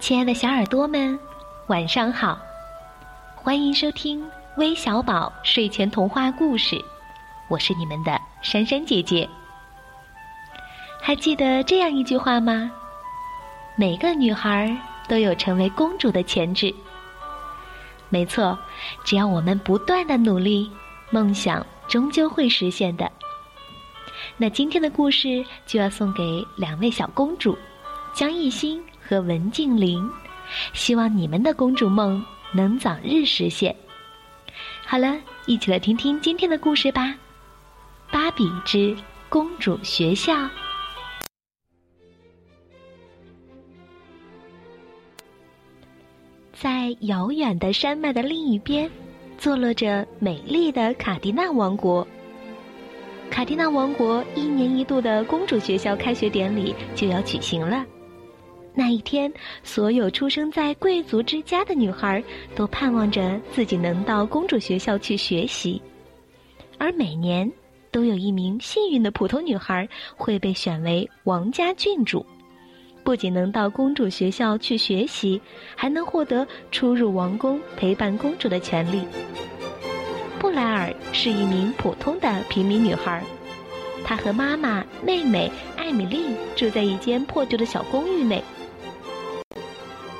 亲爱的小耳朵们，晚上好！欢迎收听微小宝睡前童话故事，我是你们的珊珊姐姐。还记得这样一句话吗？每个女孩都有成为公主的潜质。没错，只要我们不断的努力，梦想终究会实现的。那今天的故事就要送给两位小公主，江艺兴。和文静玲，希望你们的公主梦能早日实现。好了，一起来听听今天的故事吧，《芭比之公主学校》。在遥远的山脉的另一边，坐落着美丽的卡迪娜王国。卡迪娜王国一年一度的公主学校开学典礼就要举行了。那一天，所有出生在贵族之家的女孩都盼望着自己能到公主学校去学习，而每年都有一名幸运的普通女孩会被选为王家郡主，不仅能到公主学校去学习，还能获得出入王宫陪伴公主的权利。布莱尔是一名普通的平民女孩，她和妈妈、妹妹艾米丽住在一间破旧的小公寓内。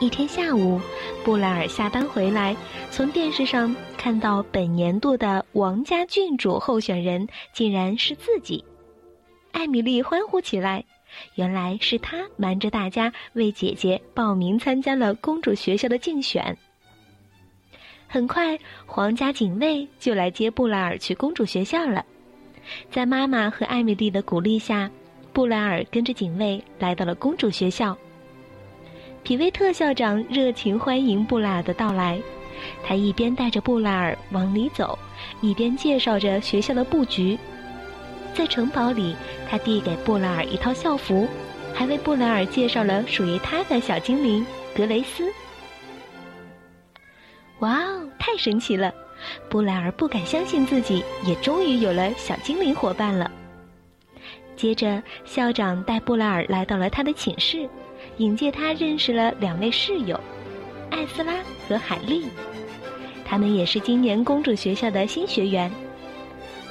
一天下午，布莱尔下班回来，从电视上看到本年度的王家郡主候选人竟然是自己。艾米丽欢呼起来，原来是她瞒着大家为姐姐报名参加了公主学校的竞选。很快，皇家警卫就来接布莱尔去公主学校了。在妈妈和艾米丽的鼓励下，布莱尔跟着警卫来到了公主学校。皮维特校长热情欢迎布莱尔的到来，他一边带着布莱尔往里走，一边介绍着学校的布局。在城堡里，他递给布莱尔一套校服，还为布莱尔介绍了属于他的小精灵格雷斯。哇哦，太神奇了！布莱尔不敢相信自己也终于有了小精灵伙伴了。接着，校长带布莱尔来到了他的寝室。引介他认识了两位室友，艾斯拉和海莉，他们也是今年公主学校的新学员。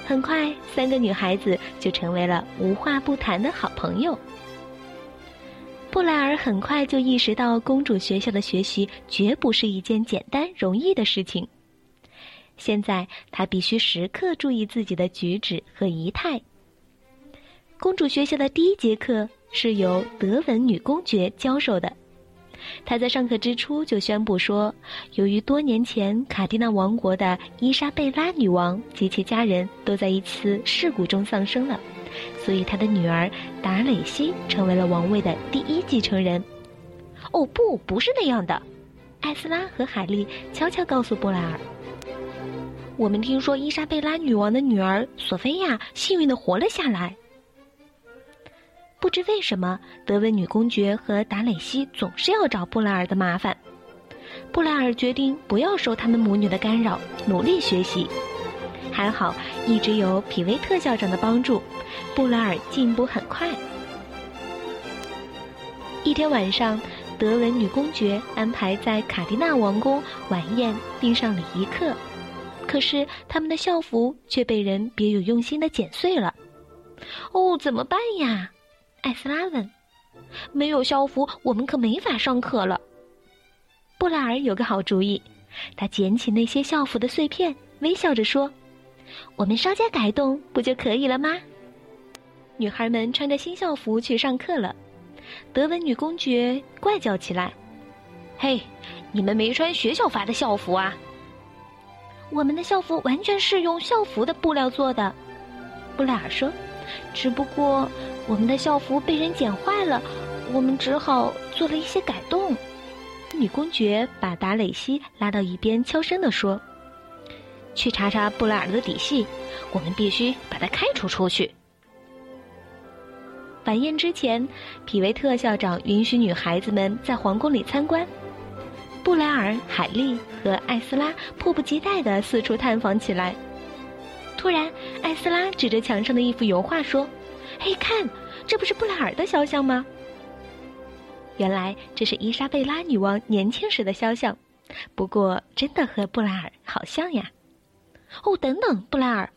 很快，三个女孩子就成为了无话不谈的好朋友。布莱尔很快就意识到，公主学校的学习绝不是一件简单容易的事情。现在，她必须时刻注意自己的举止和仪态。公主学校的第一节课。是由德文女公爵教授的。她在上课之初就宣布说，由于多年前卡蒂娜王国的伊莎贝拉女王及其家人都在一次事故中丧生了，所以她的女儿达蕾西成为了王位的第一继承人。哦，不，不是那样的。艾斯拉和海莉悄悄告诉布莱尔：“我们听说伊莎贝拉女王的女儿索菲亚幸运的活了下来。”不知为什么，德文女公爵和达蕾西总是要找布莱尔的麻烦。布莱尔决定不要受他们母女的干扰，努力学习。还好，一直有皮维特校长的帮助，布莱尔进步很快。一天晚上，德文女公爵安排在卡迪娜王宫晚宴，订上礼仪课，可是他们的校服却被人别有用心的剪碎了。哦，怎么办呀？艾斯拉问：“没有校服，我们可没法上课了。”布莱尔有个好主意，他捡起那些校服的碎片，微笑着说：“我们稍加改动，不就可以了吗？”女孩们穿着新校服去上课了。德文女公爵怪叫起来：“嘿，你们没穿学校发的校服啊！”我们的校服完全是用校服的布料做的，布莱尔说：“只不过……”我们的校服被人剪坏了，我们只好做了一些改动。女公爵把达蕾西拉到一边，悄声地说：“去查查布莱尔的底细，我们必须把他开除出去。”晚宴之前，皮维特校长允许女孩子们在皇宫里参观。布莱尔、海莉和艾斯拉迫不及待的四处探访起来。突然，艾斯拉指着墙上的一幅油画说。嘿，看，这不是布莱尔的肖像吗？原来这是伊莎贝拉女王年轻时的肖像，不过真的和布莱尔好像呀。哦，等等，布莱尔，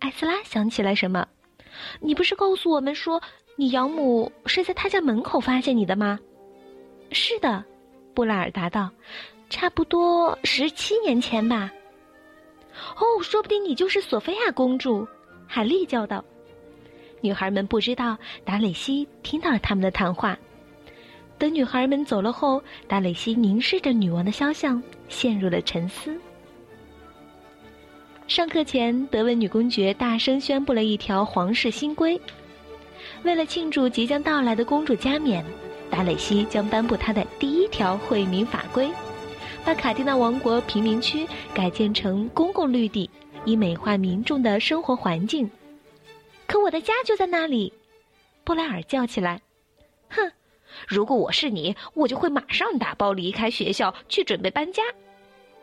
艾斯拉想起来什么？你不是告诉我们说你养母是在他家门口发现你的吗？是的，布莱尔答道，差不多十七年前吧。哦，说不定你就是索菲亚公主，海莉叫道。女孩们不知道达蕾西听到了他们的谈话。等女孩们走了后，达蕾西凝视着女王的肖像，陷入了沉思。上课前，德文女公爵大声宣布了一条皇室新规：为了庆祝即将到来的公主加冕，达蕾西将颁布她的第一条惠民法规，把卡蒂娜王国贫民区改建成公共绿地，以美化民众的生活环境。可我的家就在那里，布莱尔叫起来：“哼！”如果我是你，我就会马上打包离开学校，去准备搬家。”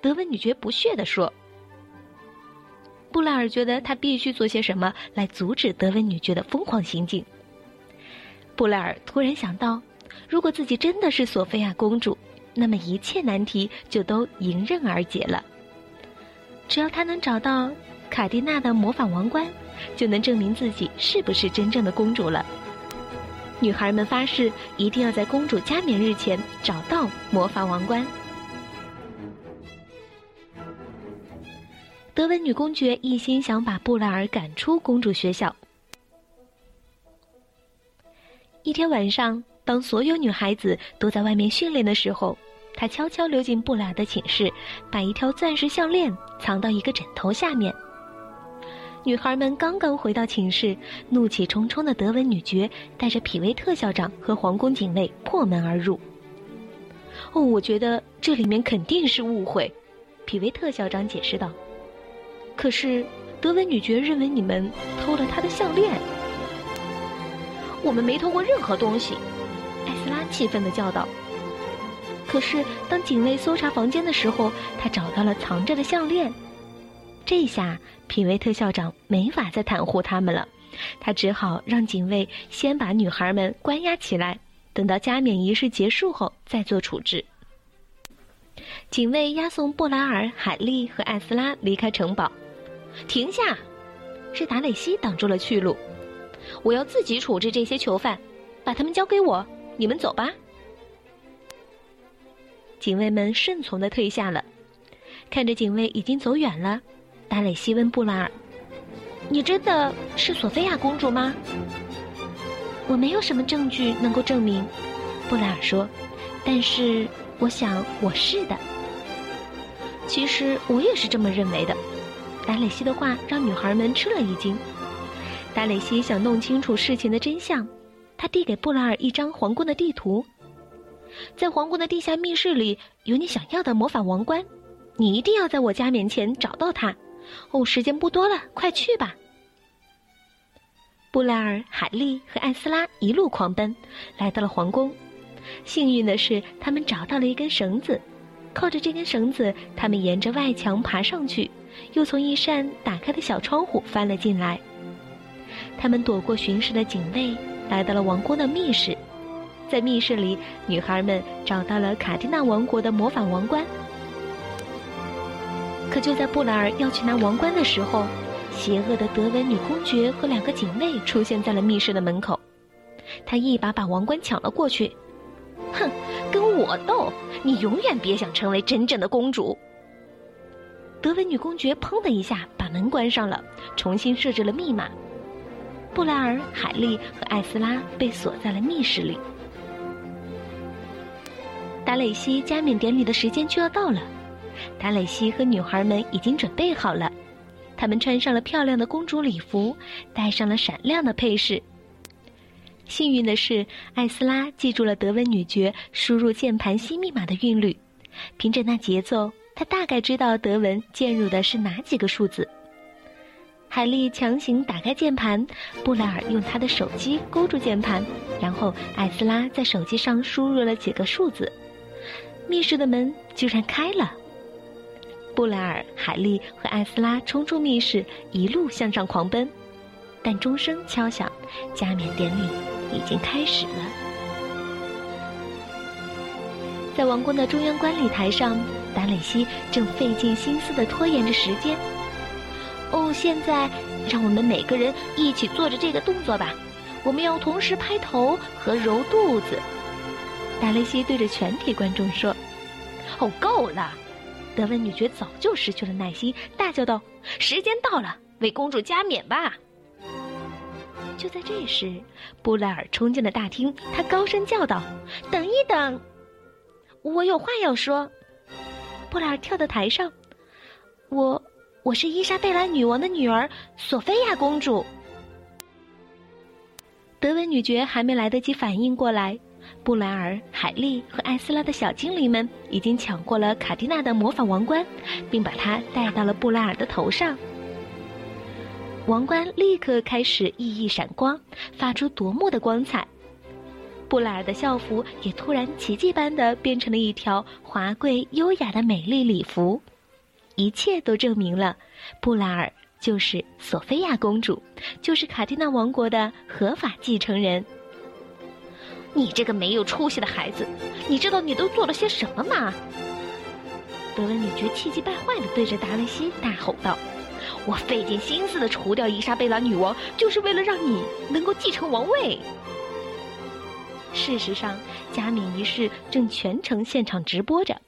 德文女爵不屑地说。布莱尔觉得他必须做些什么来阻止德文女爵的疯狂行径。布莱尔突然想到，如果自己真的是索菲亚公主，那么一切难题就都迎刃而解了。只要他能找到卡蒂娜的魔法王冠，就能证明自己是不是真正的公主了。女孩们发誓，一定要在公主加冕日前找到魔法王冠。德文女公爵一心想把布莱尔赶出公主学校。一天晚上，当所有女孩子都在外面训练的时候，她悄悄溜进布莱的寝室，把一条钻石项链藏到一个枕头下面。女孩们刚刚回到寝室，怒气冲冲的德文女爵带着匹威特校长和皇宫警卫破门而入。哦，我觉得这里面肯定是误会，匹威特校长解释道。可是，德文女爵认为你们偷了她的项链。我们没偷过任何东西，艾斯拉气愤的叫道。可是，当警卫搜查房间的时候，他找到了藏着的项链。这下，皮维特校长没法再袒护他们了，他只好让警卫先把女孩们关押起来，等到加冕仪式结束后再做处置。警卫押送布莱尔、海莉和艾斯拉离开城堡。停下！是达蕾西挡住了去路。我要自己处置这些囚犯，把他们交给我。你们走吧。警卫们顺从的退下了。看着警卫已经走远了。达蕾西问布莱尔：“你真的是索菲亚公主吗？”“我没有什么证据能够证明。”布莱尔说，“但是我想我是的。其实我也是这么认为的。”达蕾西的话让女孩们吃了一惊。达蕾西想弄清楚事情的真相，他递给布莱尔一张皇宫的地图，在皇宫的地下密室里有你想要的魔法王冠，你一定要在我家面前找到它。哦，时间不多了，快去吧！布莱尔、海莉和艾斯拉一路狂奔，来到了皇宫。幸运的是，他们找到了一根绳子，靠着这根绳子，他们沿着外墙爬上去，又从一扇打开的小窗户翻了进来。他们躲过巡视的警卫，来到了王宫的密室。在密室里，女孩们找到了卡蒂娜王国的魔法王冠。可就在布莱尔要去拿王冠的时候，邪恶的德文女公爵和两个警卫出现在了密室的门口。他一把把王冠抢了过去，哼，跟我斗！你永远别想成为真正的公主。德文女公爵砰的一下把门关上了，重新设置了密码。布莱尔、海莉和艾斯拉被锁在了密室里。达蕾西加冕典礼的时间就要到了。达蕾西和女孩们已经准备好了，她们穿上了漂亮的公主礼服，戴上了闪亮的配饰。幸运的是，艾斯拉记住了德文女爵输入键盘新密码的韵律，凭着那节奏，她大概知道德文键入的是哪几个数字。海莉强行打开键盘，布莱尔用他的手机勾住键盘，然后艾斯拉在手机上输入了几个数字，密室的门居然开了。布莱尔、海莉和艾斯拉冲出密室，一路向上狂奔。但钟声敲响，加冕典礼已经开始了。在王宫的中央观礼台上，达蕾西正费尽心思地拖延着时间。现在让我们每个人一起做着这个动作吧。我们要同时拍头和揉肚子。达雷西对着全体观众说：“哦，够了！”德文女爵早就失去了耐心，大叫道：“时间到了，为公主加冕吧！”就在这时，布莱尔冲进了大厅，他高声叫道：“等一等，我有话要说。”布莱尔跳到台上：“我，我是伊莎贝拉女王的女儿，索菲亚公主。”德文女爵还没来得及反应过来。布莱尔、海莉和艾斯拉的小精灵们已经抢过了卡蒂娜的魔法王冠，并把它戴到了布莱尔的头上。王冠立刻开始熠熠闪光，发出夺目的光彩。布莱尔的校服也突然奇迹般的变成了一条华贵优雅的美丽礼服。一切都证明了，布莱尔就是索菲亚公主，就是卡蒂娜王国的合法继承人。你这个没有出息的孩子，你知道你都做了些什么吗？德文女爵气急败坏的对着达雷西大吼道：“我费尽心思的除掉伊莎贝拉女王，就是为了让你能够继承王位。”事实上，加冕仪式正全程现场直播着。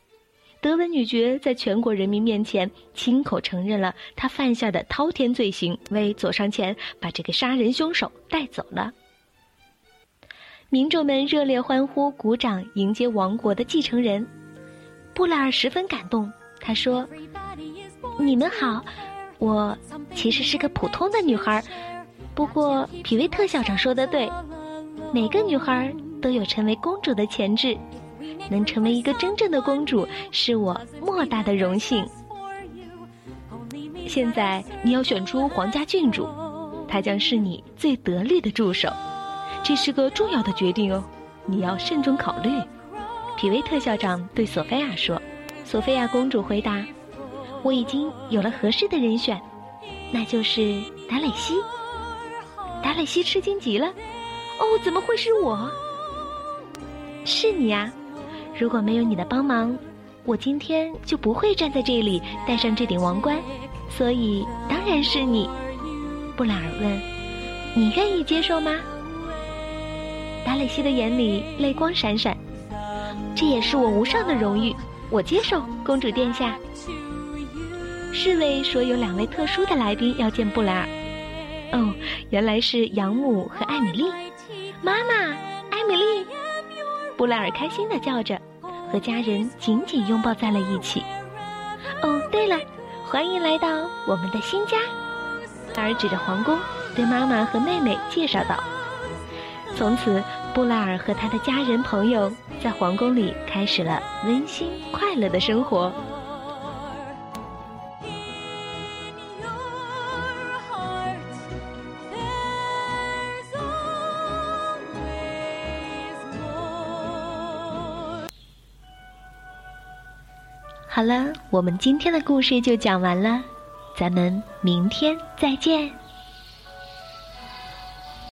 德文女爵在全国人民面前亲口承认了她犯下的滔天罪行，为走上前把这个杀人凶手带走了。民众们热烈欢呼、鼓掌，迎接王国的继承人。布莱尔十分感动，他说：“你们好，我其实是个普通的女孩，不过皮维特校长说的对，每个女孩都有成为公主的潜质，能成为一个真正的公主是我莫大的荣幸。现在你要选出皇家郡主，她将是你最得力的助手。”这是个重要的决定哦，你要慎重考虑。皮维特校长对索菲亚说：“索菲亚公主回答，我已经有了合适的人选，那就是达蕾西。”达蕾西吃惊极了：“哦，怎么会是我？是你呀！如果没有你的帮忙，我今天就不会站在这里戴上这顶王冠。所以当然是你。”布莱尔问：“你愿意接受吗？”达蕾西的眼里泪光闪闪，这也是我无上的荣誉，我接受，公主殿下。侍卫说有两位特殊的来宾要见布莱尔，哦，原来是养母和艾米丽。妈妈，艾米丽，布莱尔开心的叫着，和家人紧紧拥抱在了一起。哦，对了，欢迎来到我们的新家。布莱尔指着皇宫，对妈妈和妹妹介绍道。从此，布莱尔和他的家人朋友在皇宫里开始了温馨快乐的生活。好了，我们今天的故事就讲完了，咱们明天再见。